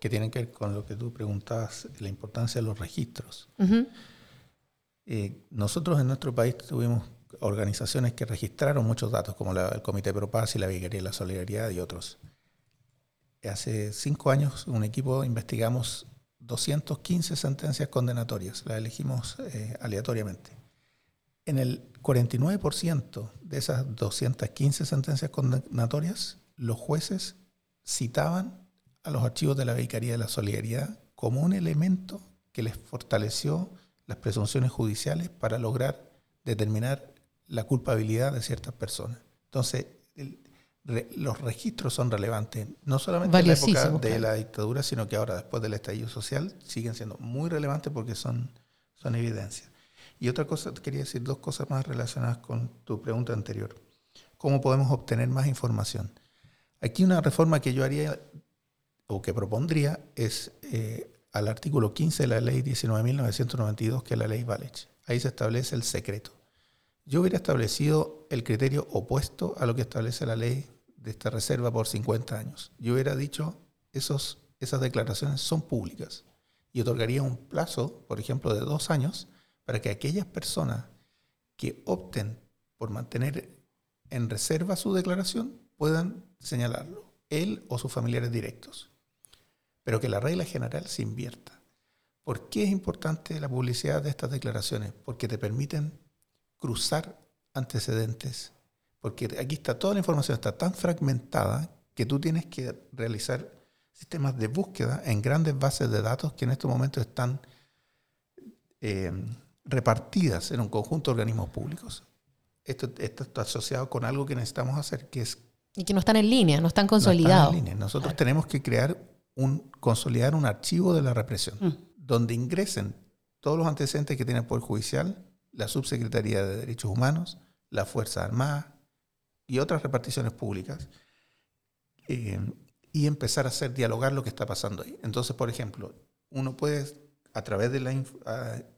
que tienen que ver con lo que tú preguntabas, la importancia de los registros. Eh, nosotros en nuestro país tuvimos organizaciones que registraron muchos datos, como el Comité Pro y la Vicaría de la Solidaridad y otros. Hace cinco años, un equipo investigamos 215 sentencias condenatorias, las elegimos eh, aleatoriamente. En el 49% de esas 215 sentencias condenatorias, los jueces citaban a los archivos de la Vicaría de la Solidaridad como un elemento que les fortaleció las presunciones judiciales para lograr determinar la culpabilidad de ciertas personas. Entonces, los registros son relevantes, no solamente en la época de la dictadura, sino que ahora, después del estallido social, siguen siendo muy relevantes porque son, son evidencias. Y otra cosa, quería decir dos cosas más relacionadas con tu pregunta anterior. ¿Cómo podemos obtener más información? Aquí una reforma que yo haría o que propondría es eh, al artículo 15 de la ley 19.992, que es la ley Valech. Ahí se establece el secreto. Yo hubiera establecido el criterio opuesto a lo que establece la ley de esta reserva por 50 años. Yo hubiera dicho, esos, esas declaraciones son públicas y otorgaría un plazo, por ejemplo, de dos años para que aquellas personas que opten por mantener en reserva su declaración puedan señalarlo, él o sus familiares directos pero que la regla general se invierta. ¿Por qué es importante la publicidad de estas declaraciones? Porque te permiten cruzar antecedentes, porque aquí está toda la información, está tan fragmentada que tú tienes que realizar sistemas de búsqueda en grandes bases de datos que en estos momentos están eh, repartidas en un conjunto de organismos públicos. Esto, está asociado con algo que necesitamos hacer, que es... Y que no están en línea, no están consolidados. Nosotros tenemos que crear un, consolidar un archivo de la represión, mm. donde ingresen todos los antecedentes que tiene el Poder Judicial, la Subsecretaría de Derechos Humanos, la Fuerza Armada y otras reparticiones públicas, eh, y empezar a hacer dialogar lo que está pasando ahí. Entonces, por ejemplo, uno puede, a través de la,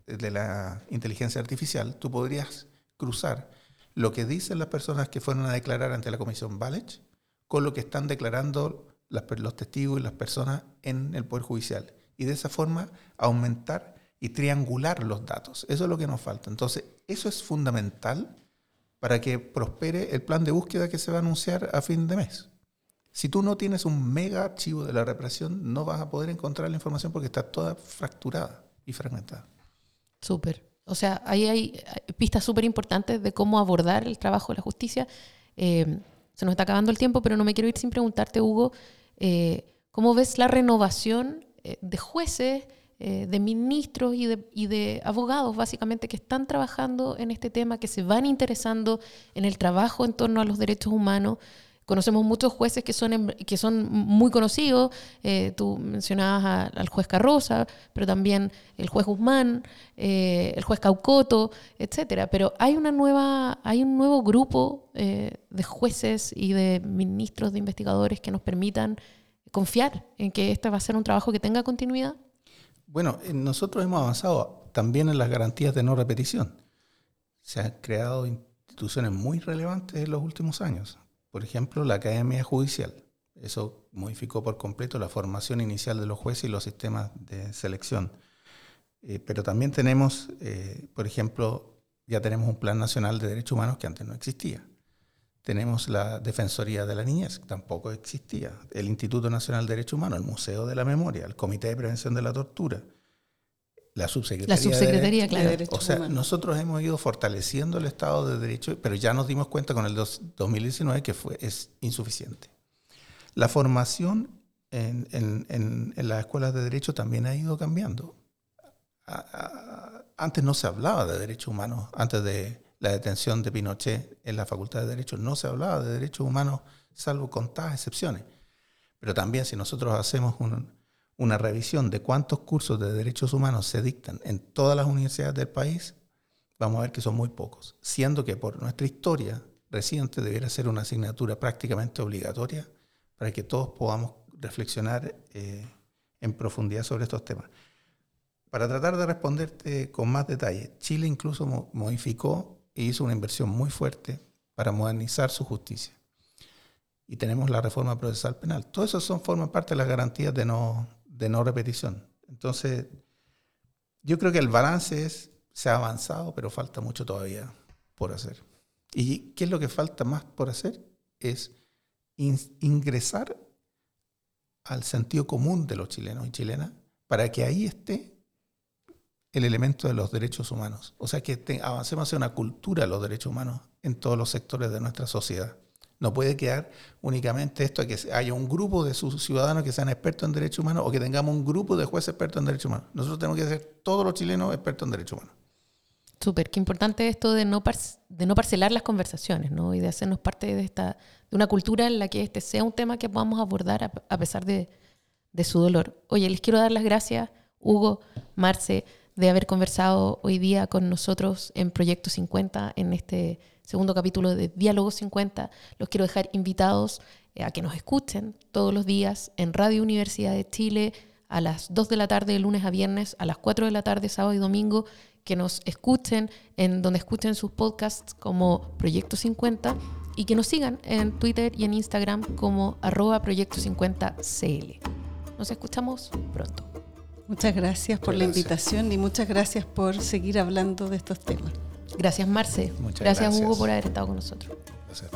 de la inteligencia artificial, tú podrías cruzar lo que dicen las personas que fueron a declarar ante la Comisión Valech con lo que están declarando los testigos y las personas en el Poder Judicial. Y de esa forma aumentar y triangular los datos. Eso es lo que nos falta. Entonces, eso es fundamental para que prospere el plan de búsqueda que se va a anunciar a fin de mes. Si tú no tienes un mega archivo de la represión, no vas a poder encontrar la información porque está toda fracturada y fragmentada. Súper. O sea, ahí hay pistas súper importantes de cómo abordar el trabajo de la justicia. Eh, se nos está acabando el tiempo, pero no me quiero ir sin preguntarte, Hugo, eh, ¿cómo ves la renovación eh, de jueces, eh, de ministros y de, y de, abogados, básicamente, que están trabajando en este tema, que se van interesando en el trabajo en torno a los derechos humanos? Conocemos muchos jueces que son, que son muy conocidos. Eh, tú mencionabas al juez Carroza, pero también el juez Guzmán, eh, el juez Caucoto, etcétera. Pero hay una nueva, hay un nuevo grupo eh, de jueces y de ministros, de investigadores que nos permitan confiar en que este va a ser un trabajo que tenga continuidad. Bueno, nosotros hemos avanzado también en las garantías de no repetición. Se han creado instituciones muy relevantes en los últimos años por ejemplo, la Academia Judicial. Eso modificó por completo la formación inicial de los jueces y los sistemas de selección. Eh, pero también tenemos, eh, por ejemplo, ya tenemos un Plan Nacional de Derechos Humanos que antes no existía. Tenemos la Defensoría de la Niñez, que tampoco existía. El Instituto Nacional de Derechos Humanos, el Museo de la Memoria, el Comité de Prevención de la Tortura, la subsecretaría. La subsecretaría, claro. o sea, nosotros hemos ido fortaleciendo el Estado de Derecho, pero ya nos dimos cuenta con el 2019 que fue, es insuficiente. La formación en, en, en, las escuelas de derecho también ha ido cambiando. antes no se hablaba de derechos humanos, antes de la detención de Pinochet en la Facultad de Derecho, no se hablaba de derechos humanos salvo contadas excepciones. Pero también si nosotros hacemos un, una revisión de cuántos cursos de derechos humanos se dictan en todas las universidades del país, vamos a ver que son muy pocos, siendo que por nuestra historia reciente debiera ser una asignatura prácticamente obligatoria para que todos podamos reflexionar eh, en profundidad sobre estos temas. Para tratar de responderte con más detalle, Chile incluso modificó e hizo una inversión muy fuerte para modernizar su justicia. Y tenemos la reforma procesal penal. Todo eso son, forman parte de las garantías de no, de no repetición. Entonces, yo creo que el balance es, se ha avanzado, pero falta mucho todavía por hacer. ¿Y qué es lo que falta más por hacer? Es ingresar al sentido común de los chilenos y chilenas para que ahí esté el elemento de los derechos humanos. O sea, que avancemos hacia una cultura de los derechos humanos en todos los sectores de nuestra sociedad. No puede quedar únicamente esto que haya un grupo de sus ciudadanos que sean expertos en derechos humanos o que tengamos un grupo de jueces expertos en derechos humanos. Nosotros tenemos que ser todos los chilenos expertos en derechos humanos. Súper, qué importante esto de no, de no parcelar las conversaciones ¿no? y de hacernos parte de, esta, de una cultura en la que este sea un tema que podamos abordar a, pesar de, de su dolor. Oye, les quiero dar las gracias, Hugo, Marce, de haber conversado hoy día con nosotros en Proyecto 50 en este segundo capítulo de Diálogo 50. Los quiero dejar invitados eh, a que nos escuchen todos los días en Radio Universidad de Chile a las 2 de la tarde de lunes a viernes, a las 4 de la tarde sábado y domingo, que nos escuchen en donde escuchen sus podcasts como Proyecto 50 y que nos sigan en Twitter y en Instagram como arroba Proyecto 50CL. Nos escuchamos pronto. Muchas gracias por la invitación y muchas gracias por seguir hablando de estos temas. Gracias, Marce. Muchas gracias, gracias, Hugo, por haber estado con nosotros. Gracias.